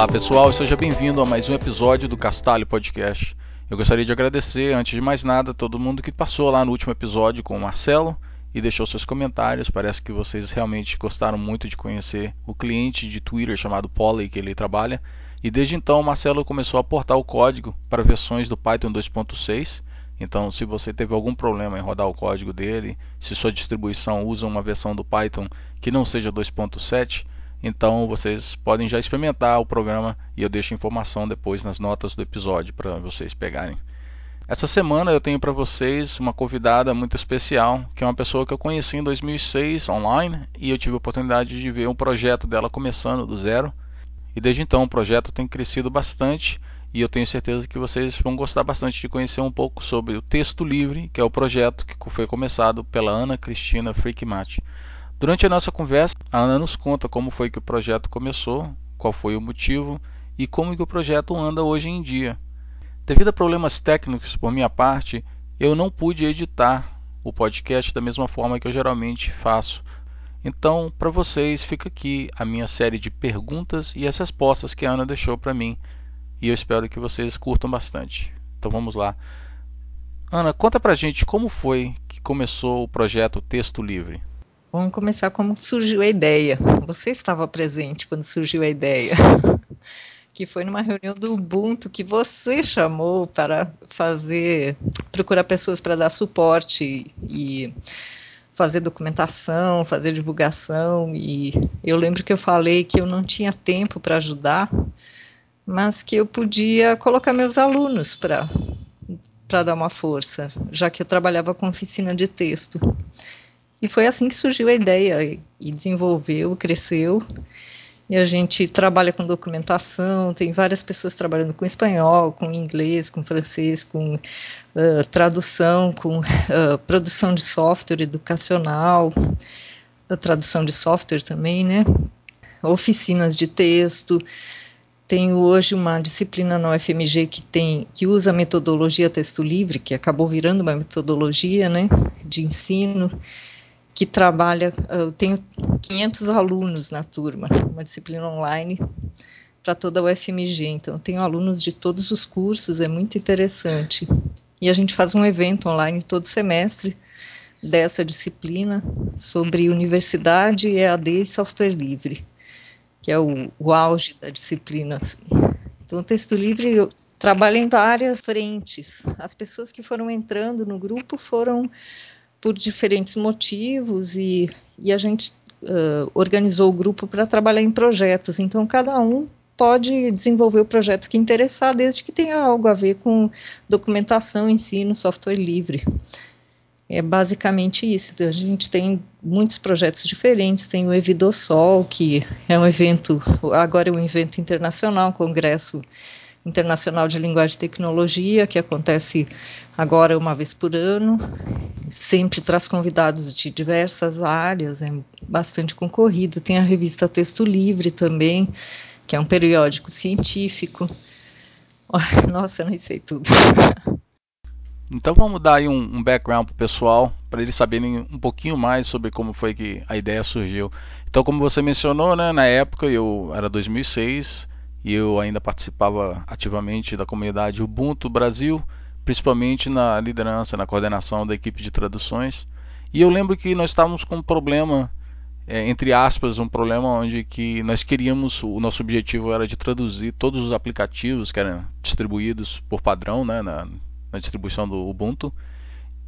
Olá pessoal, seja bem-vindo a mais um episódio do Castalho Podcast. Eu gostaria de agradecer, antes de mais nada, todo mundo que passou lá no último episódio com o Marcelo e deixou seus comentários. Parece que vocês realmente gostaram muito de conhecer o cliente de Twitter chamado Polly que ele trabalha. E desde então o Marcelo começou a portar o código para versões do Python 2.6. Então, se você teve algum problema em rodar o código dele, se sua distribuição usa uma versão do Python que não seja 2.7, então vocês podem já experimentar o programa e eu deixo informação depois nas notas do episódio para vocês pegarem. Essa semana eu tenho para vocês uma convidada muito especial, que é uma pessoa que eu conheci em 2006 online e eu tive a oportunidade de ver um projeto dela começando do zero. E desde então o projeto tem crescido bastante e eu tenho certeza que vocês vão gostar bastante de conhecer um pouco sobre o Texto Livre, que é o projeto que foi começado pela Ana Cristina Frickmate. Durante a nossa conversa, a Ana nos conta como foi que o projeto começou, qual foi o motivo e como que o projeto anda hoje em dia. Devido a problemas técnicos por minha parte, eu não pude editar o podcast da mesma forma que eu geralmente faço. Então, para vocês, fica aqui a minha série de perguntas e as respostas que a Ana deixou para mim. E eu espero que vocês curtam bastante. Então vamos lá. Ana, conta pra gente como foi que começou o projeto Texto Livre. Vamos começar como surgiu a ideia. Você estava presente quando surgiu a ideia. que foi numa reunião do Ubuntu que você chamou para fazer, procurar pessoas para dar suporte e fazer documentação, fazer divulgação e eu lembro que eu falei que eu não tinha tempo para ajudar, mas que eu podia colocar meus alunos para para dar uma força, já que eu trabalhava com oficina de texto. E foi assim que surgiu a ideia e desenvolveu, cresceu. E a gente trabalha com documentação, tem várias pessoas trabalhando com espanhol, com inglês, com francês, com uh, tradução, com uh, produção de software educacional, tradução de software também, né? Oficinas de texto. Tenho hoje uma disciplina na UFMG que tem que usa a metodologia texto livre, que acabou virando uma metodologia, né, de ensino que trabalha, eu tenho 500 alunos na turma, uma disciplina online para toda a UFMG, então tenho alunos de todos os cursos, é muito interessante. E a gente faz um evento online todo semestre dessa disciplina sobre universidade, EAD e software livre, que é o, o auge da disciplina. Assim. Então, o texto livre trabalha em várias frentes. As pessoas que foram entrando no grupo foram por diferentes motivos e, e a gente uh, organizou o grupo para trabalhar em projetos. Então, cada um pode desenvolver o projeto que interessar, desde que tenha algo a ver com documentação, ensino, software livre. É basicamente isso. A gente tem muitos projetos diferentes. Tem o Evidosol, que é um evento, agora é um evento internacional, um congresso Internacional de Linguagem e Tecnologia, que acontece agora uma vez por ano. Sempre traz convidados de diversas áreas, é bastante concorrido. Tem a revista Texto Livre também, que é um periódico científico. Nossa, eu não sei tudo. Então vamos dar aí um, um background para o pessoal, para eles saberem um pouquinho mais sobre como foi que a ideia surgiu. Então, como você mencionou, né, na época eu era 2006, e eu ainda participava ativamente da comunidade Ubuntu Brasil, principalmente na liderança, na coordenação da equipe de traduções. E eu lembro que nós estávamos com um problema, é, entre aspas, um problema onde que nós queríamos, o nosso objetivo era de traduzir todos os aplicativos que eram distribuídos por padrão né, na, na distribuição do Ubuntu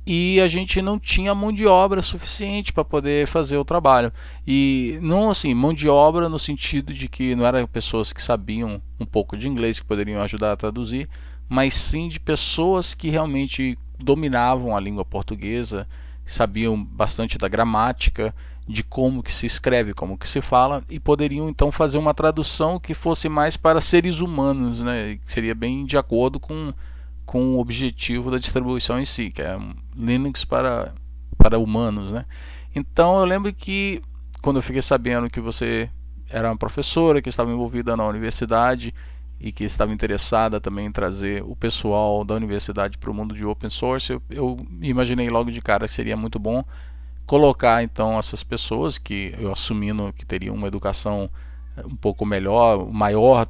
e a gente não tinha mão de obra suficiente para poder fazer o trabalho. E não assim, mão de obra no sentido de que não eram pessoas que sabiam um pouco de inglês que poderiam ajudar a traduzir, mas sim de pessoas que realmente dominavam a língua portuguesa, sabiam bastante da gramática, de como que se escreve, como que se fala e poderiam então fazer uma tradução que fosse mais para seres humanos, né? Que seria bem de acordo com com o objetivo da distribuição em si, que é Linux para, para humanos. Né? Então eu lembro que quando eu fiquei sabendo que você era uma professora que estava envolvida na universidade e que estava interessada também em trazer o pessoal da universidade para o mundo de open source, eu, eu, imaginei logo de cara que seria muito bom colocar então essas pessoas que eu assumindo que teriam uma educação um pouco melhor, maior,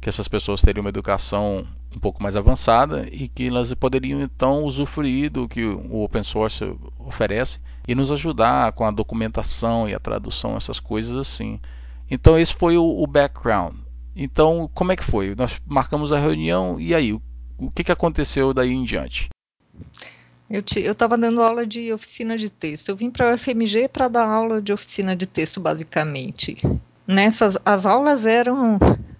que essas pessoas teriam uma educação um pouco mais avançada e que elas poderiam então usufruir do que o open source oferece e nos ajudar com a documentação e a tradução, essas coisas assim. Então esse foi o, background. Então como é que foi? Nós marcamos a reunião e aí o, o que, que aconteceu daí em diante? Eu estava dando aula de oficina de texto. Eu vim para a FMG para dar aula de oficina de texto, basicamente. Nessas, as aulas eram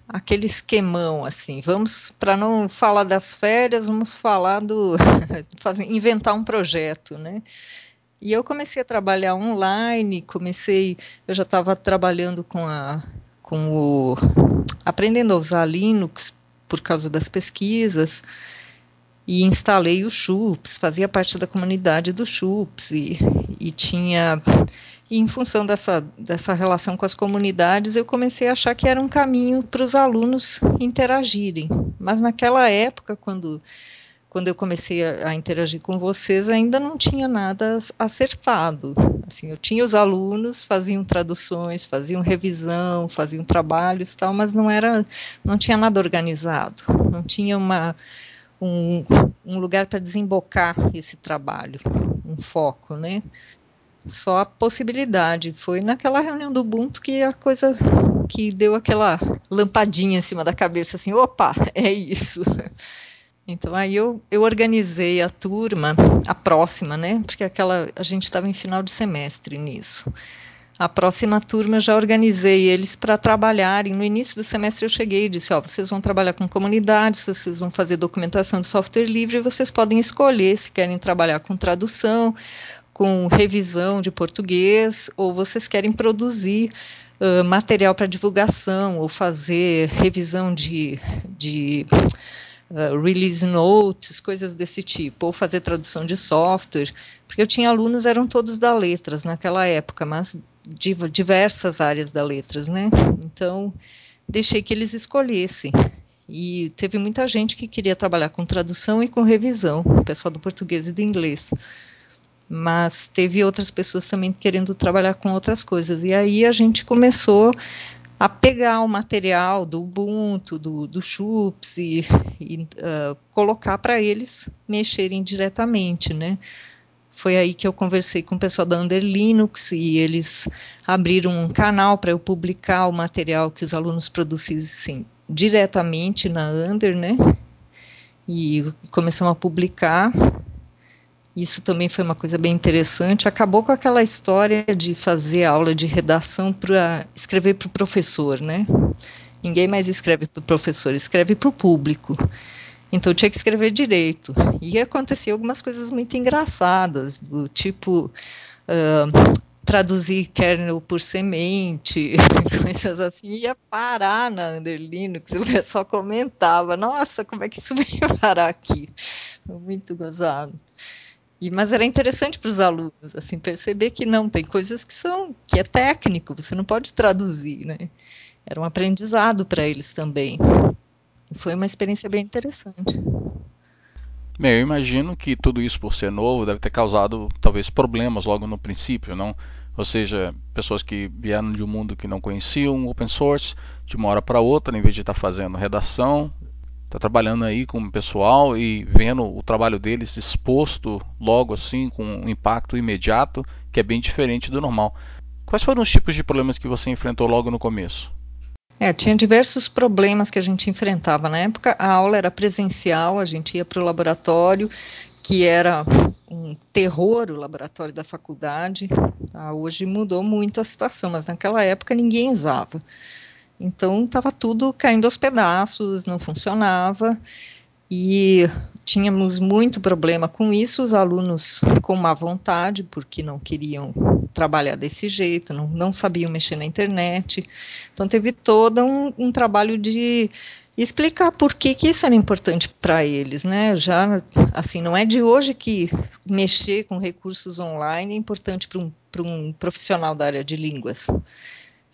aquele esquemão assim. Vamos para não falar das férias, vamos falar do inventar um projeto, né? E eu comecei a trabalhar online, comecei, eu já estava trabalhando com a com o aprendendo a usar Linux por causa das pesquisas e instalei o Chups, fazia parte da comunidade do Chups e, e tinha e em função dessa, dessa relação com as comunidades, eu comecei a achar que era um caminho para os alunos interagirem. Mas naquela época, quando, quando eu comecei a, a, interagir com vocês, ainda não tinha nada acertado. Assim, eu tinha os alunos, faziam traduções, faziam revisão, faziam trabalhos tal, mas não era, não tinha nada organizado. Não tinha uma um, um lugar para desembocar esse trabalho, um foco, né? Só a possibilidade. Foi naquela reunião do Ubuntu que a coisa que deu aquela lampadinha em cima da cabeça, assim, opa, é isso. Então aí eu, eu organizei a turma, a próxima, né? Porque aquela a gente estava em final de semestre nisso. A próxima turma eu já organizei eles para trabalharem. No início do semestre eu cheguei e disse: ó, vocês vão trabalhar com comunidades, vocês vão fazer documentação de software livre, vocês podem escolher se querem trabalhar com tradução com revisão de português, ou vocês querem produzir uh, material para divulgação, ou fazer revisão de, de uh, release notes, coisas desse tipo, ou fazer tradução de software, porque eu tinha alunos, eram todos da letras naquela época, mas de diversas áreas da letras, né? Então, deixei que eles escolhessem. E teve muita gente que queria trabalhar com tradução e com revisão, o pessoal do português e do inglês mas teve outras pessoas também querendo trabalhar com outras coisas. E aí a gente começou a pegar o material do Ubuntu, do, do Chups e, e uh, colocar para eles mexerem diretamente, né? Foi aí que eu conversei com o pessoal da Under Linux e eles abriram um canal para eu publicar o material que os alunos produzissem diretamente na Under, né? E começamos a publicar isso também foi uma coisa bem interessante. Acabou com aquela história de fazer aula de redação para escrever para o professor, né? Ninguém mais escreve para o professor, escreve para o público. Então tinha que escrever direito. E acontecia algumas coisas muito engraçadas, do tipo uh, traduzir kernel por semente, coisas assim, ia parar na Under Linux, o pessoal comentava, nossa, como é que isso veio parar aqui? Muito gozado. E, mas era interessante para os alunos, assim, perceber que não, tem coisas que são, que é técnico, você não pode traduzir, né? Era um aprendizado para eles também. Foi uma experiência bem interessante. Bem, eu imagino que tudo isso por ser novo deve ter causado talvez problemas logo no princípio, não? Ou seja, pessoas que vieram de um mundo que não conheciam open source, de uma hora para outra, em vez de estar fazendo redação, está trabalhando aí com o pessoal e vendo o trabalho deles exposto logo assim com um impacto imediato que é bem diferente do normal. Quais foram os tipos de problemas que você enfrentou logo no começo? É, tinha diversos problemas que a gente enfrentava. Na época, a aula era presencial, a gente ia para o laboratório, que era um terror, o laboratório da faculdade. Tá? Hoje mudou muito a situação, mas naquela época ninguém usava. Então estava tudo caindo aos pedaços, não funcionava e tínhamos muito problema com isso. Os alunos com má vontade, porque não queriam trabalhar desse jeito, não, não sabiam mexer na internet. Então teve todo um, um trabalho de explicar por que, que isso era importante para eles, né? Já assim, não é de hoje que mexer com recursos online é importante para um, um profissional da área de línguas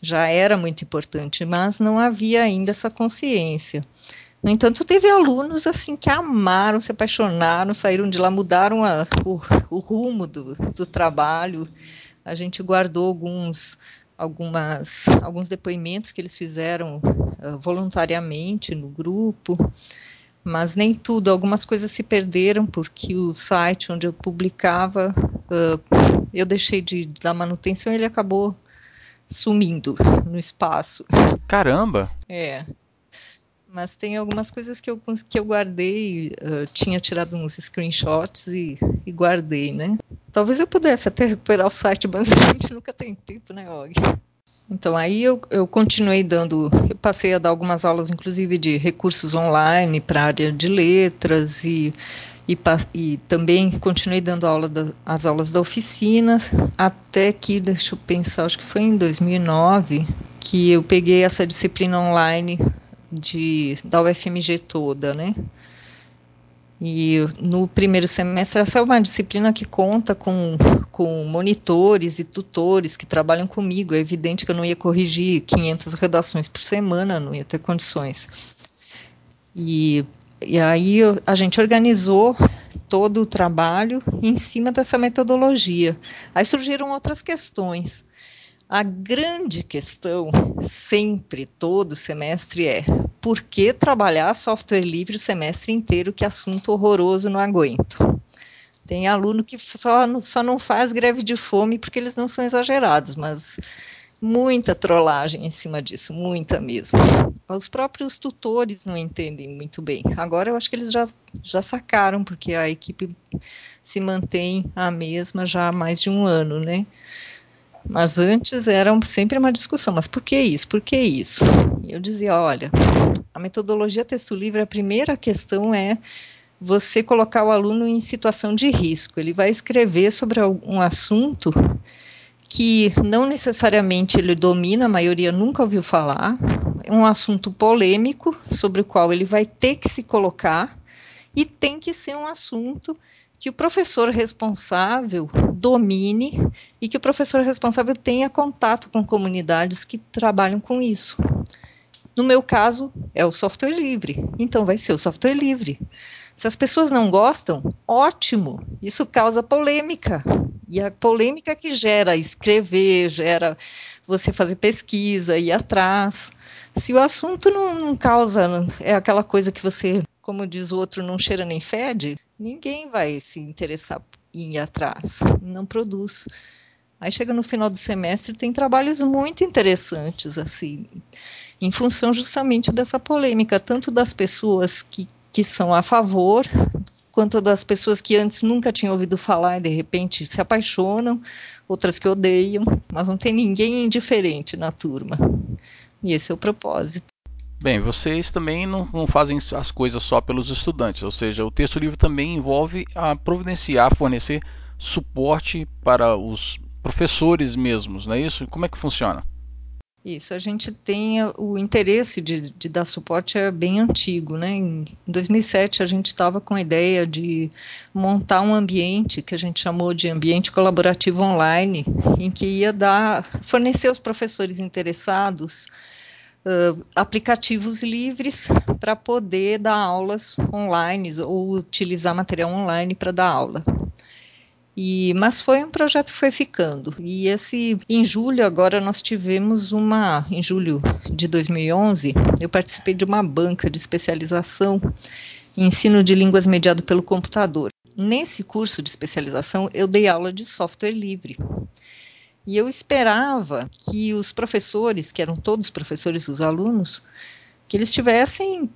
já era muito importante, mas não havia ainda essa consciência. No entanto, teve alunos assim que amaram, se apaixonaram, saíram de lá, mudaram a, o, o, rumo do, do, trabalho. A gente guardou alguns algumas, alguns depoimentos que eles fizeram uh, voluntariamente no grupo, mas nem tudo. Algumas coisas se perderam porque o site onde eu publicava, uh, eu deixei de dar manutenção e ele acabou sumindo no espaço. Caramba! É. Mas tem algumas coisas que eu, que eu guardei, uh, tinha tirado uns screenshots e, e, guardei, né? Talvez eu pudesse até recuperar o site, mas a gente nunca tem tempo, né, Og? Então aí eu, eu continuei dando, eu passei a dar algumas aulas, inclusive de recursos online para a área de letras e, e, e, também continuei dando aula da, as aulas da oficina, até que, deixa eu pensar, acho que foi em 2009 que eu peguei essa disciplina online de, da UFMG toda, né? E no primeiro semestre, essa é uma disciplina que conta com, com monitores e tutores que trabalham comigo. É evidente que eu não ia corrigir 500 redações por semana, não ia ter condições. E, e aí a gente organizou todo o trabalho em cima dessa metodologia. Aí surgiram outras questões. A grande questão, sempre, todo semestre, é por que trabalhar software livre o semestre inteiro? Que assunto horroroso, não aguento. Tem aluno que só, só não faz greve de fome porque eles não são exagerados, mas muita trollagem em cima disso, muita mesmo. Os próprios tutores não entendem muito bem. Agora eu acho que eles já, já sacaram, porque a equipe se mantém a mesma já há mais de um ano, né? Mas antes era sempre uma discussão, mas por que isso? Por que isso? E eu dizia, olha, a metodologia texto livre, a primeira questão é você colocar o aluno em situação de risco. Ele vai escrever sobre um assunto que não necessariamente ele domina, a maioria nunca ouviu falar, é um assunto polêmico sobre o qual ele vai ter que se colocar e tem que ser um assunto que o professor responsável domine e que o professor responsável tenha contato com comunidades que trabalham com isso. No meu caso, é o software livre, então vai ser o software livre. Se as pessoas não gostam, ótimo, isso causa polêmica. E a polêmica que gera escrever, gera você fazer pesquisa, ir atrás. Se o assunto não, não causa, é aquela coisa que você, como diz o outro, não cheira nem fede, ninguém vai se interessar em ir atrás, não produz. Aí chega no final do semestre tem trabalhos muito interessantes, assim, em função justamente dessa polêmica, tanto das pessoas que, que são a favor, quanto das pessoas que antes nunca tinham ouvido falar e de repente se apaixonam, outras que odeiam, mas não tem ninguém indiferente na turma. E esse é o propósito. Bem, vocês também não, não, fazem as coisas só pelos estudantes, ou seja, o texto livre também envolve a providenciar, fornecer suporte para os professores mesmos, não é isso? Como é que funciona? Isso, a gente tem o interesse de, de dar suporte é bem antigo, né? Em 2007 a gente estava com a ideia de montar um ambiente que a gente chamou de ambiente colaborativo online, em que ia dar, fornecer aos professores interessados uh, aplicativos livres para poder dar aulas online ou utilizar material online para dar aula. E, mas foi um projeto que foi ficando. E esse, em julho agora nós tivemos uma, em julho de 2011, eu participei de uma banca de especialização em ensino de línguas mediado pelo computador. Nesse curso de especialização eu dei aula de software livre. E eu esperava que os professores, que eram todos professores dos alunos, que eles tivessem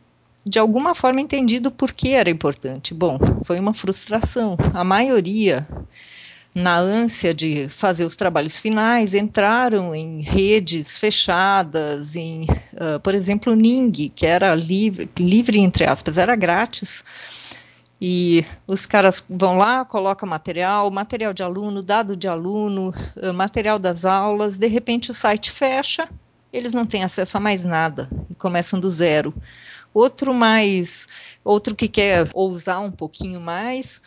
de alguma forma entendido por que era importante. Bom, foi uma frustração. A maioria, na ânsia de fazer os trabalhos finais, entraram em redes fechadas, em, uh, por exemplo, Ning, que era livre, livre entre aspas, era grátis e os caras vão lá, colocam material, material de aluno, dado de aluno, eh, material das aulas, de repente o site fecha, eles não têm acesso a mais nada e começam do zero. Outro mais, outro que quer ousar um pouquinho mais,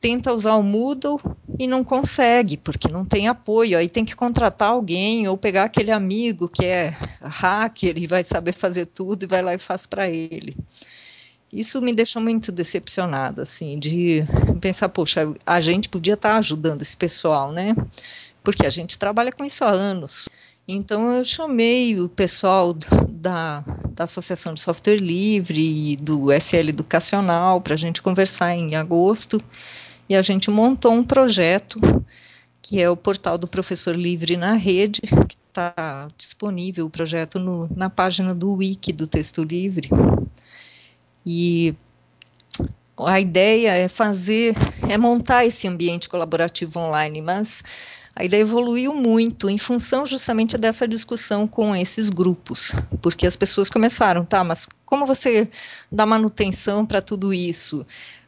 tenta usar o Moodle e não consegue, porque não tem apoio. Aí tem que contratar alguém ou pegar aquele amigo que é hacker e vai saber fazer tudo e vai lá e faz para ele. Isso me deixou muito decepcionada, assim, de pensar, poxa, a gente podia estar ajudando esse pessoal, né? Porque a gente trabalha com isso há anos. Então eu chamei o pessoal da, da Associação de Software Livre e do SL Educacional para a gente conversar em agosto e a gente montou um projeto que é o portal do Professor Livre na Rede, que está disponível o projeto no, na página do Wiki do Texto Livre. E a ideia é fazer, é montar esse ambiente colaborativo online, mas a ideia evoluiu muito em função justamente dessa discussão com esses grupos, porque as pessoas começaram, tá, mas como você dá manutenção para tudo isso?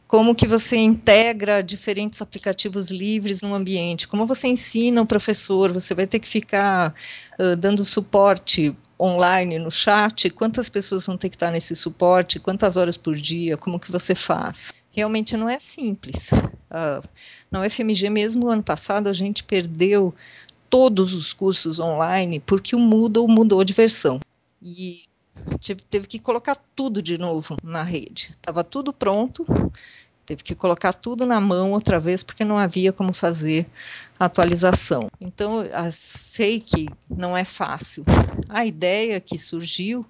Como que você integra diferentes aplicativos livres no ambiente? Como você ensina o professor? Você vai ter que ficar uh, dando suporte online no chat? Quantas pessoas vão ter que estar nesse suporte? Quantas horas por dia? Como que você faz? Realmente não é simples. Uh, na UFMG mesmo, ano passado, a gente perdeu todos os cursos online porque o Moodle mudou de versão. E teve que colocar tudo de novo na rede. Estava tudo pronto, teve que colocar tudo na mão outra vez porque não havia como fazer a atualização. Então, sei que não é fácil. A ideia que surgiu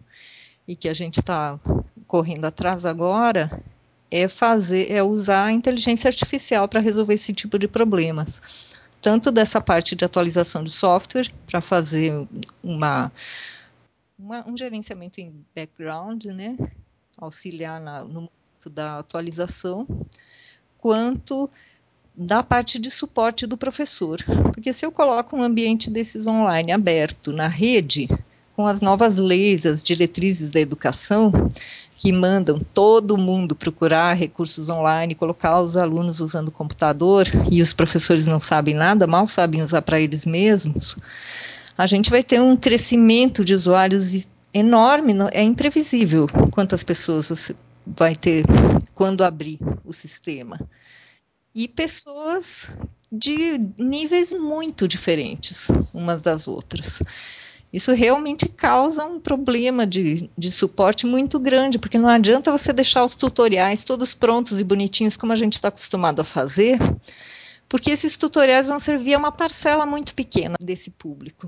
e que a gente está correndo atrás agora é fazer, é usar a inteligência artificial para resolver esse tipo de problemas. Tanto dessa parte de atualização de software, para fazer uma, uma, um gerenciamento em background, né, auxiliar na, no momento da atualização, quanto da parte de suporte do professor. Porque se eu coloco um ambiente desses online aberto na rede, com as novas leis, as diretrizes da educação, que mandam todo mundo procurar recursos online, colocar os alunos usando computador e os professores não sabem nada, mal sabem usar para eles mesmos, a gente vai ter um crescimento de usuários enorme, é imprevisível quantas pessoas você vai ter quando abrir o sistema. E pessoas de níveis muito diferentes umas das outras isso realmente causa um problema de, de suporte muito grande, porque não adianta você deixar os tutoriais todos prontos e bonitinhos, como a gente está acostumado a fazer, porque esses tutoriais vão servir a uma parcela muito pequena desse público.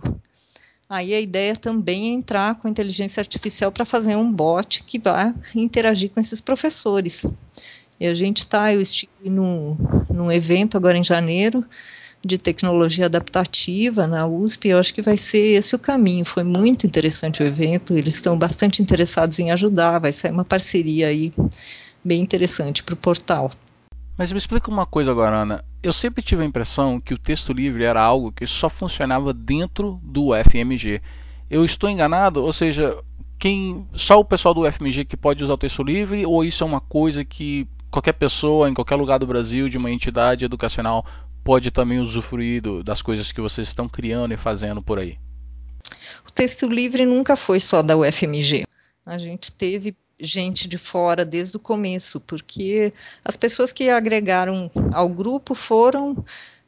Aí a ideia também é entrar com inteligência artificial para fazer um bot que vá interagir com esses professores. E a gente está, eu estive num, num evento agora em janeiro, de tecnologia adaptativa na USP, eu acho que vai ser esse o caminho. Foi muito interessante o evento, eles estão bastante interessados em ajudar, vai sair uma parceria aí bem interessante para o portal. Mas me explica uma coisa agora, Ana. Eu sempre tive a impressão que o texto livre era algo que só funcionava dentro do FMG. Eu estou enganado? Ou seja, quem só o pessoal do FMG que pode usar o texto livre ou isso é uma coisa que qualquer pessoa em qualquer lugar do Brasil de uma entidade educacional pode também usufruir do, das coisas que vocês estão criando e fazendo por aí? O texto livre nunca foi só da UFMG. A gente teve gente de fora desde o começo, porque as pessoas que agregaram ao grupo foram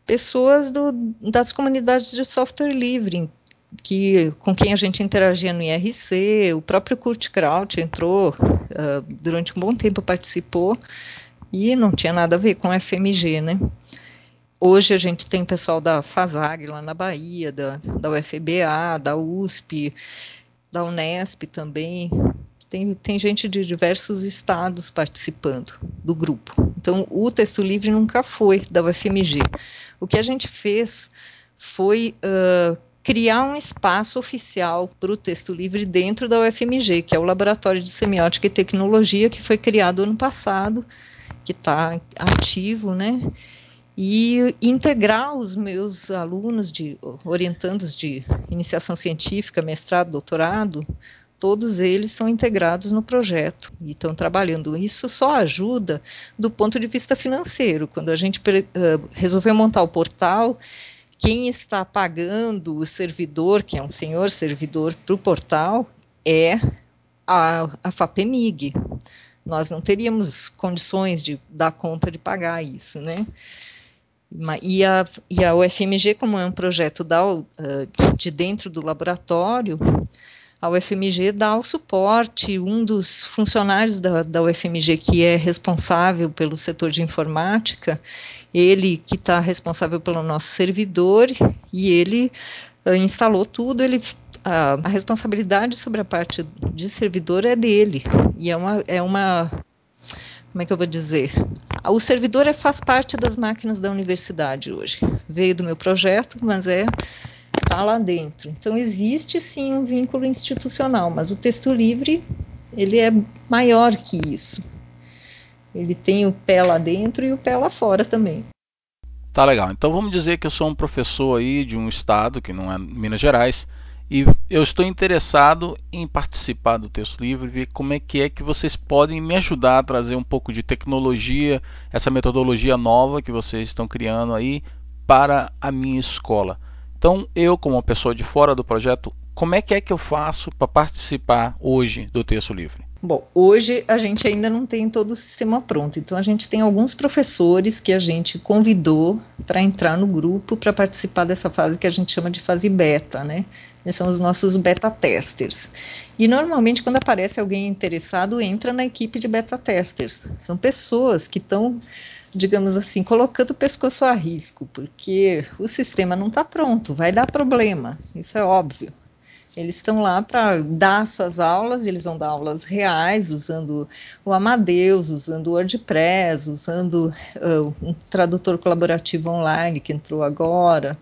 pessoas do, das comunidades de software livre, que, com quem a gente interagia no IRC, o próprio Kurt Kraut entrou, uh, durante um bom tempo participou, e não tinha nada a ver com a FMG, né? Hoje a gente tem pessoal da FASAG lá na Bahia, da, da UFBA, da USP, da Unesp também. Tem, tem gente de diversos estados participando do grupo. Então, o texto livre nunca foi da UFMG. O que a gente fez foi uh, criar um espaço oficial para o texto livre dentro da UFMG, que é o Laboratório de Semiótica e Tecnologia, que foi criado ano passado, que está ativo, né? e integrar os meus alunos de orientandos de iniciação científica, mestrado, doutorado, todos eles são integrados no projeto e estão trabalhando. Isso só ajuda do ponto de vista financeiro. Quando a gente uh, resolveu montar o portal, quem está pagando o servidor, que é um senhor servidor para o portal, é a, a FAPEMIG. Nós não teríamos condições de dar conta de pagar isso, né? E a, e a UFMG, como é um projeto da, de dentro do laboratório, a UFMG dá o suporte, um dos funcionários da, da UFMG que é responsável pelo setor de informática, ele que está responsável pelo nosso servidor, e ele uh, instalou tudo, ele a, a, responsabilidade sobre a parte de servidor é dele. E é uma, é uma. Como é que eu vou dizer? O servidor é, faz parte das máquinas da universidade hoje. Veio do meu projeto, mas é está lá dentro. Então existe sim um vínculo institucional, mas o texto livre ele é maior que isso. Ele tem o pé lá dentro e o pé lá fora também. Tá legal. Então vamos dizer que eu sou um professor aí de um estado que não é Minas Gerais e eu estou interessado em participar do texto livre, ver como é que é que vocês podem me ajudar a trazer um pouco de tecnologia, essa metodologia nova que vocês estão criando aí para a minha escola. Então, eu, como uma pessoa de fora do projeto, como é que é que eu faço para participar hoje do texto livre? Bom, hoje a gente ainda não tem todo o sistema pronto, então a gente tem alguns professores que a gente convidou para entrar no grupo para participar dessa fase que a gente chama de fase beta, né? Eles são os nossos beta testers. E normalmente quando aparece alguém interessado, entra na equipe de beta testers. São pessoas que estão digamos assim, colocando o pescoço a risco, porque o sistema não está pronto, vai dar problema, isso é óbvio. Eles estão lá para dar suas aulas, eles vão dar aulas reais, usando o Amadeus, usando o WordPress, usando uh, um tradutor colaborativo online que entrou agora,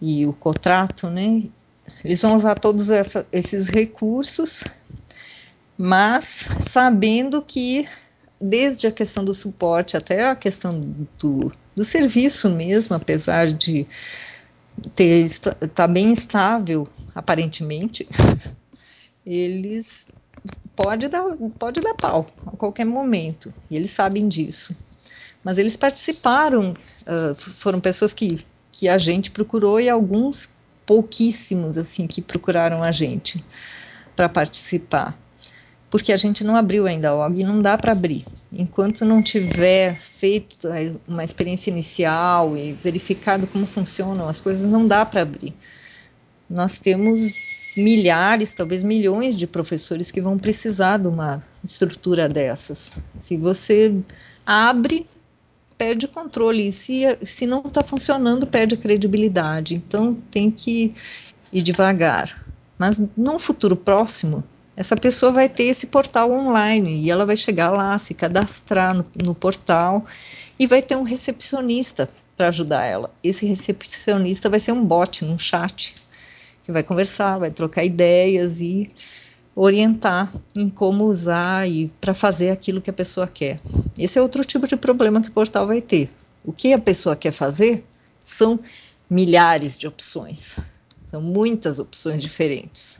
e o contrato, né? Eles vão usar todos essa, esses recursos, mas sabendo que desde a questão do suporte até a questão do, do serviço mesmo, apesar de ter estar tá bem estável aparentemente, eles pode dar pode dar pau a qualquer momento e eles sabem disso. Mas eles participaram, uh, foram pessoas que que a gente procurou e alguns pouquíssimos assim que procuraram a gente para participar porque a gente não abriu ainda a OG e não dá para abrir. Enquanto não tiver feito uma experiência inicial e verificado como funcionam as coisas, não dá para abrir. Nós temos milhares, talvez milhões de professores que vão precisar de uma estrutura dessas. Se você abre, perde o controle. E se, se não está funcionando, perde a credibilidade. Então tem que ir devagar. Mas num futuro próximo, essa pessoa vai ter esse portal online e ela vai chegar lá, se cadastrar no, no portal e vai ter um recepcionista para ajudar ela. Esse recepcionista vai ser um bot, um chat, que vai conversar, vai trocar ideias e orientar em como usar e para fazer aquilo que a pessoa quer. Esse é outro tipo de problema que o portal vai ter. O que a pessoa quer fazer são milhares de opções, são muitas opções diferentes.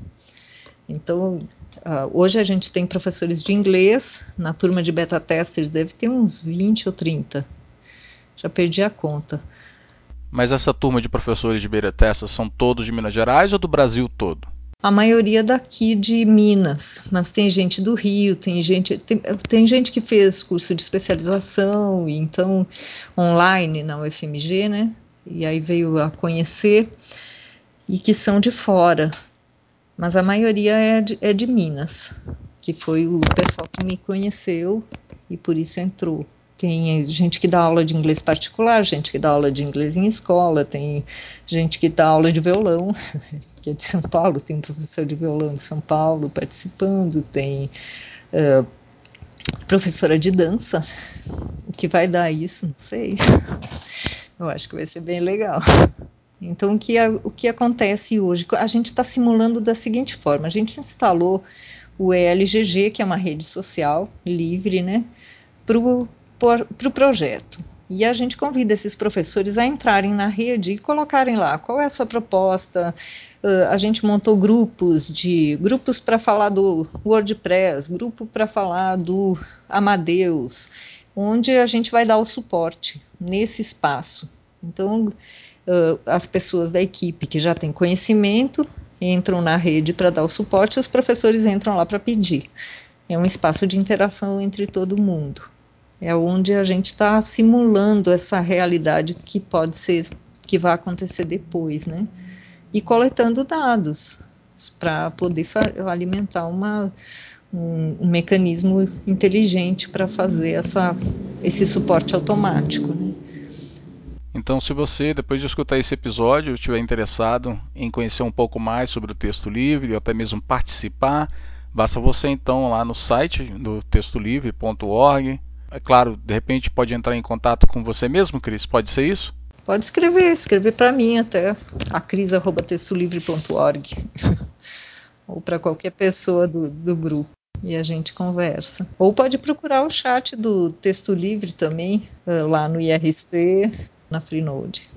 Então, Uh, hoje a gente tem professores de inglês, na turma de beta testers deve ter uns 20 ou 30. Já perdi a conta. Mas essa turma de professores de beta testers são todos de Minas Gerais ou do Brasil todo? A maioria daqui de Minas, mas tem gente do Rio, tem gente, tem, tem gente que fez curso de especialização, e então online na UFMG, né? E aí veio a conhecer e que são de fora mas a maioria é de, é de Minas, que foi o pessoal que me conheceu e por isso entrou. Tem gente que dá aula de inglês particular, gente que dá aula de inglês em escola, tem gente que dá aula de violão, que é de São Paulo, tem um professor de violão de São Paulo participando, tem uh, professora de dança. O que vai dar isso? Não sei. Eu acho que vai ser bem legal. Então, o que, o que acontece hoje? A gente está simulando da seguinte forma: a gente instalou o ELGG, que é uma rede social livre, né, para o pro projeto. E a gente convida esses professores a entrarem na rede e colocarem lá qual é a sua proposta. Uh, a gente montou grupos de grupos para falar do WordPress, grupo para falar do Amadeus, onde a gente vai dar o suporte nesse espaço. Então, uh, as pessoas da equipe que já têm conhecimento entram na rede para dar o suporte os professores entram lá para pedir. É um espaço de interação entre todo mundo. É onde a gente está simulando essa realidade que pode ser, que vai acontecer depois, né? E coletando dados para poder alimentar uma, um, um, mecanismo inteligente para fazer essa, esse suporte automático. Então, se você, depois de escutar esse episódio, estiver interessado em conhecer um pouco mais sobre o texto livre ou até mesmo participar, basta você então lá no site do textolivre.org. É claro, de repente pode entrar em contato com você mesmo, Cris, pode ser isso? Pode escrever, escrever para mim até, a cris.textolivre.org ou para qualquer pessoa do, do grupo e a gente conversa. Ou pode procurar o chat do Texto Livre também, eh, lá no IRC, na Freenode.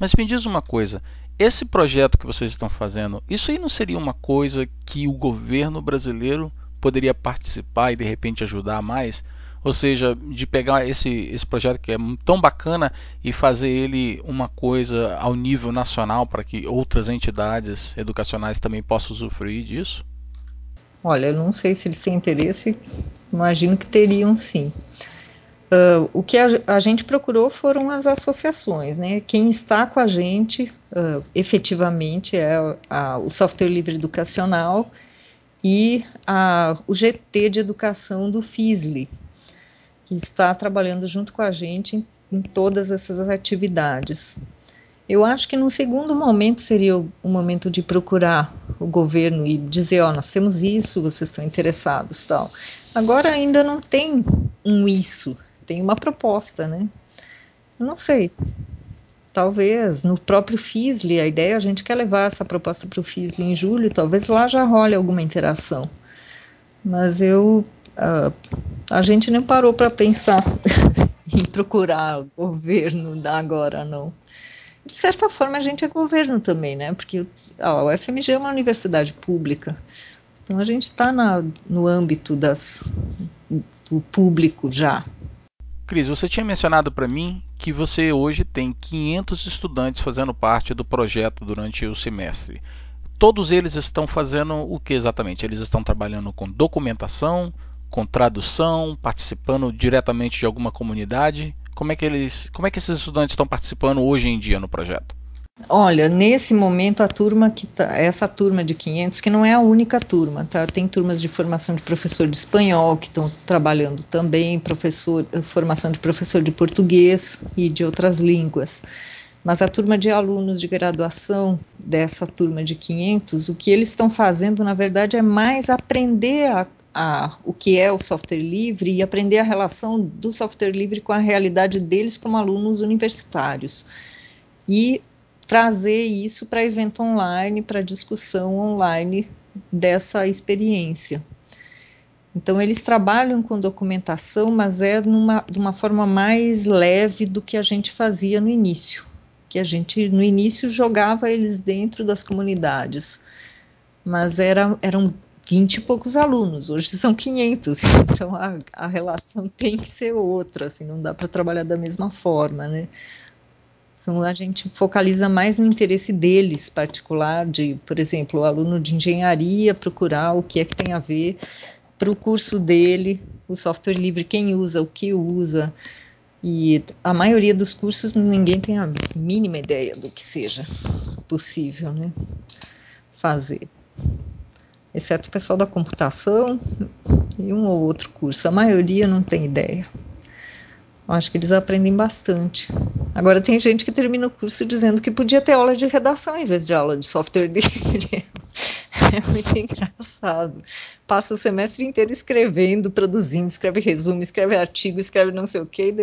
Mas me diz uma coisa, esse projeto que vocês estão fazendo, isso aí não seria uma coisa que o governo brasileiro poderia participar e de repente ajudar mais? Ou seja, de pegar esse, esse projeto que é tão bacana e fazer ele uma coisa ao nível nacional para que outras entidades educacionais também possam usufruir disso? Olha, eu não sei se eles têm interesse, imagino que teriam sim. Uh, o que a, a, gente procurou foram as associações, né? Quem está com a gente uh, efetivamente é a, o software livre educacional e a, o GT de educação do FISLE, que está trabalhando junto com a gente em, em todas essas atividades. Eu acho que no segundo momento seria o, o, momento de procurar o governo e dizer, ó, nós temos isso, vocês estão interessados, tal. Agora ainda não tem um isso, tem uma proposta, né? Não sei. Talvez no próprio FISLE, a ideia a gente quer levar essa proposta para o FISLE em julho, talvez lá já role alguma interação. Mas eu. Uh, a gente nem parou para pensar em procurar o governo da agora, não. De certa forma, a gente é governo também, né? Porque a UFMG é uma universidade pública. Então a gente está no âmbito das, do público já. Cris, você tinha mencionado para mim que você hoje tem 500 estudantes fazendo parte do projeto durante o semestre. Todos eles estão fazendo o que exatamente? Eles estão trabalhando com documentação, com tradução, participando diretamente de alguma comunidade? Como é que eles, como é que esses estudantes estão participando hoje em dia no projeto? Olha, nesse momento a turma que tá, essa turma de 500, que não é a única turma, tá? Tem turmas de formação de professor de espanhol que estão trabalhando também, professor, formação de professor de português e de outras línguas. Mas a turma de alunos de graduação dessa turma de 500, o que eles estão fazendo, na verdade, é mais aprender a, a, o que é o software livre e aprender a relação do software livre com a realidade deles como alunos universitários. E trazer isso para evento online, para discussão online dessa experiência. Então, eles trabalham com documentação, mas é numa, de uma forma mais leve do que a gente fazia no início. Que a gente, no início, jogava eles dentro das comunidades, mas era, eram 20 e poucos alunos, hoje são 500, então a, a relação tem que ser outra, assim, não dá para trabalhar da mesma forma, né? Então, a gente focaliza mais no interesse deles particular, de, por exemplo, o aluno de engenharia procurar o que é que tem a ver para o curso dele, o software livre, quem usa, o que usa. E a maioria dos cursos ninguém tem a mínima ideia do que seja possível né, fazer. Exceto o pessoal da computação e um ou outro curso. A maioria não tem ideia. Eu acho que eles aprendem bastante. Agora tem gente que termina o curso dizendo que podia ter aula de redação em vez de aula de software livre. É muito engraçado. Passa o semestre inteiro escrevendo, produzindo, escreve resumo, escreve artigo, escreve não sei o quê,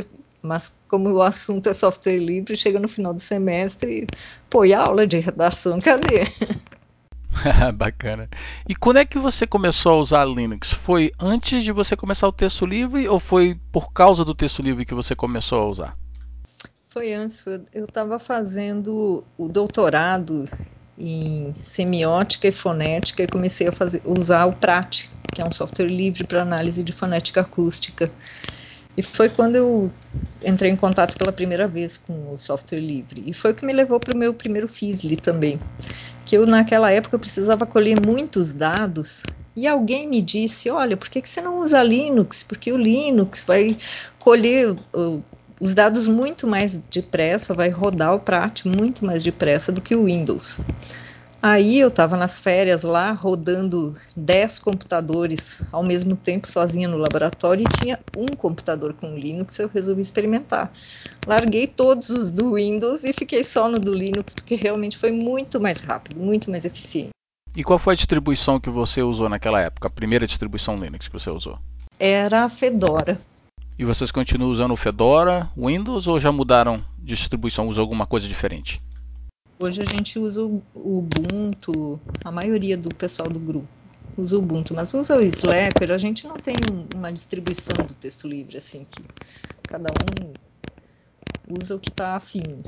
mas como o assunto é software livre, chega no final do semestre e, pô, e a aula de redação, cadê? Bacana. E quando é que você começou a usar Linux? Foi antes de você começar o texto livre ou foi por causa do texto livre que você começou a usar? Foi antes. Eu estava fazendo o doutorado em semiótica e fonética e comecei a fazer, usar o Prat, que é um software livre para análise de fonética acústica. E foi quando eu entrei em contato pela primeira vez com o software livre. E foi o que me levou para o meu primeiro FISLE também. Que eu, naquela época, precisava colher muitos dados. E alguém me disse: Olha, por que, que você não usa Linux? Porque o Linux vai colher os dados muito mais depressa, vai rodar o Prat muito mais depressa do que o Windows. Aí eu estava nas férias lá, rodando 10 computadores ao mesmo tempo, sozinha no laboratório, e tinha um computador com Linux, eu resolvi experimentar. Larguei todos os do Windows e fiquei só no do Linux, porque realmente foi muito mais rápido, muito mais eficiente. E qual foi a distribuição que você usou naquela época, a primeira distribuição Linux que você usou? Era a Fedora. E vocês continuam usando o Fedora, Windows ou já mudaram de distribuição, usam alguma coisa diferente? Hoje a gente usa o Ubuntu, a maioria do pessoal do grupo usa o Ubuntu, mas usa o Slacker, a gente não tem uma distribuição do texto livre, assim, que cada um usa o que está afim.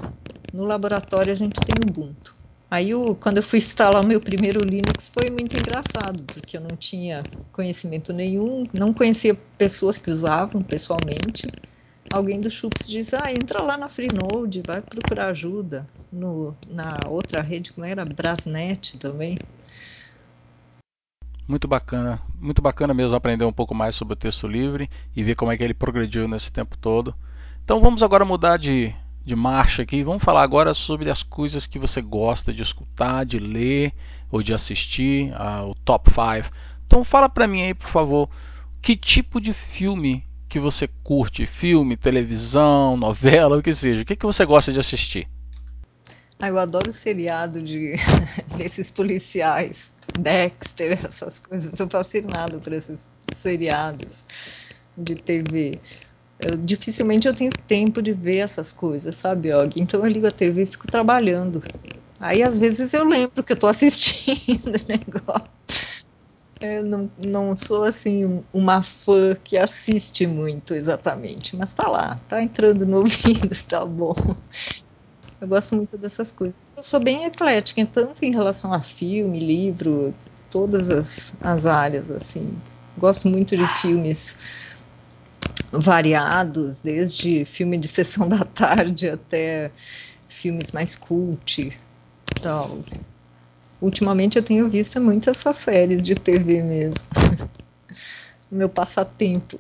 No laboratório a gente tem o Ubuntu. Aí, eu, quando eu fui instalar o meu primeiro Linux, foi muito engraçado, porque eu não tinha conhecimento nenhum, não conhecia pessoas que usavam pessoalmente. Alguém do Chups disse: Ah, entra lá na Freenode, vai procurar ajuda. No, na outra rede, como era? Brasnet também. Muito bacana, muito bacana mesmo aprender um pouco mais sobre o texto livre e ver como é que ele progrediu nesse tempo todo. Então vamos agora mudar de, de marcha aqui. Vamos falar agora sobre as coisas que você gosta de escutar, de ler ou de assistir, uh, o top 5. Então fala para mim aí, por favor, que tipo de filme que você curte? Filme, televisão, novela, o que seja. O que, que você gosta de assistir? Ah, eu adoro seriado de desses policiais, Dexter, essas coisas. Eu sou fascinado por esses seriados de TV eu, dificilmente eu tenho tempo de ver essas coisas, sabe, Og? Então eu ligo a TV e fico trabalhando. Aí às vezes eu lembro que eu estou assistindo o negócio. Eu não, não sou assim uma fã que assiste muito exatamente, mas tá lá, tá entrando no ouvido, tá bom. Eu gosto muito dessas coisas. Eu sou bem eclética, tanto em relação a filme, livro, todas as, as áreas, assim. Gosto muito de filmes variados, desde filme de sessão da tarde até filmes mais cult. Tal. Ultimamente eu tenho visto muito essas séries de TV mesmo. Meu passatempo.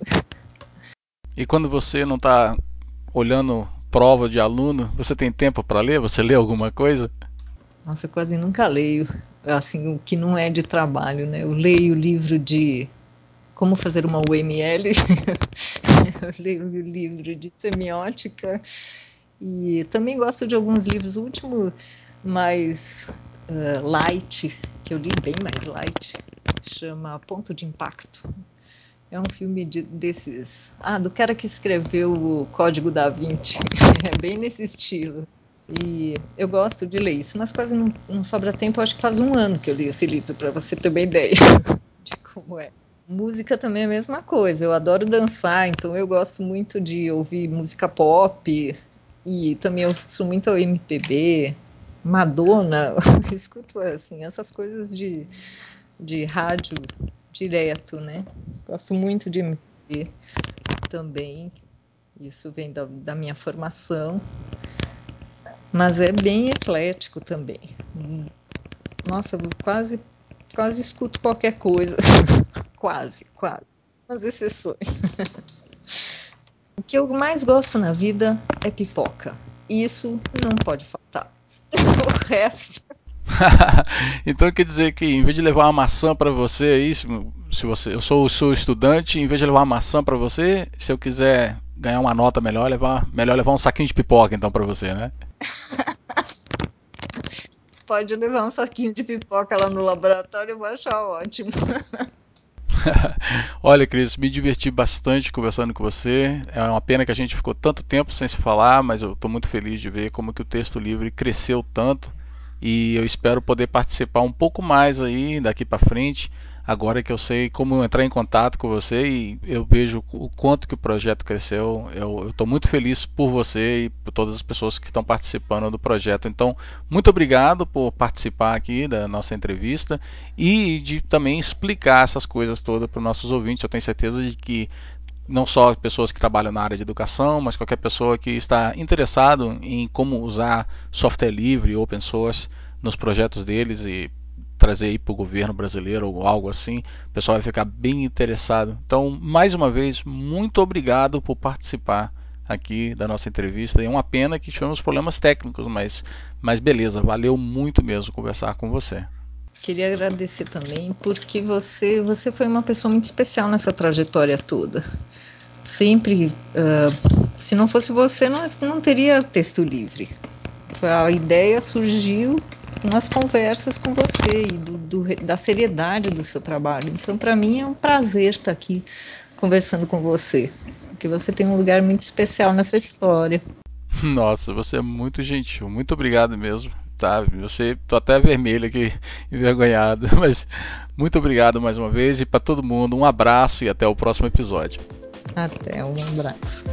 E quando você não está olhando prova de aluno, você tem tempo para ler? Você lê alguma coisa? Nossa, eu quase nunca leio, assim, o que não é de trabalho, né? Eu leio livro de como fazer uma UML. eu leio o livro de semiótica e também gosto de alguns livros. O último mais uh, light, que eu li bem mais light, chama Ponto de Impacto. É um filme de, desses. Ah, do cara que escreveu o Código da Vinci. é bem nesse estilo. E eu gosto de ler isso, mas quase não, não sobra tempo. Eu acho que faz um ano que eu li esse livro, para você ter uma ideia de como é. Música também é a mesma coisa. Eu adoro dançar, então eu gosto muito de ouvir música pop e também eu ouço muito ao MPB, Madonna, escuto assim essas coisas de, de rádio direto, né? Gosto muito de MPB também. Isso vem da, da minha formação, mas é bem eclético também. Nossa, quase quase escuto qualquer coisa. quase, quase. Umas exceções. o que eu mais gosto na vida é pipoca. Isso não pode faltar. O resto. então quer dizer que em vez de levar uma maçã para você aí, se você, eu sou, sou estudante, em vez de levar uma maçã para você, se eu quiser ganhar uma nota melhor, levar, melhor levar um saquinho de pipoca então para você, né? Pode levar um saquinho de pipoca lá no laboratório, eu vou achar ótimo. Olha, Cris, me diverti bastante conversando com você. É uma pena que a gente ficou tanto tempo sem se falar, mas eu estou muito feliz de ver como que o texto livre cresceu tanto e eu espero poder participar um pouco mais aí daqui para frente agora que eu sei como entrar em contato com você e eu vejo o quanto que o projeto cresceu, eu estou muito feliz por você e por todas as pessoas que estão participando do projeto. Então, muito obrigado por participar aqui da nossa entrevista e de também explicar essas coisas todas para os nossos ouvintes. Eu tenho certeza de que não só pessoas que trabalham na área de educação, mas qualquer pessoa que está interessado em como usar software livre, open source nos projetos deles e trazer aí para o governo brasileiro ou algo assim, o pessoal vai ficar bem interessado. Então, mais uma vez, muito obrigado por participar aqui da nossa entrevista. É uma pena que tivemos problemas técnicos, mas, mas beleza, valeu muito mesmo conversar com você. Queria agradecer também porque você, você foi uma pessoa muito especial nessa trajetória toda. Sempre, uh, se não fosse você, não, não teria texto livre. A ideia surgiu nas conversas com você e do, do, da seriedade do seu trabalho. Então, para mim é um prazer estar aqui conversando com você, porque você tem um lugar muito especial nessa história. Nossa, você é muito gentil. Muito obrigado mesmo. Tá, você tô até vermelho aqui, envergonhado, mas muito obrigado mais uma vez e para todo mundo um abraço e até o próximo episódio. Até um abraço.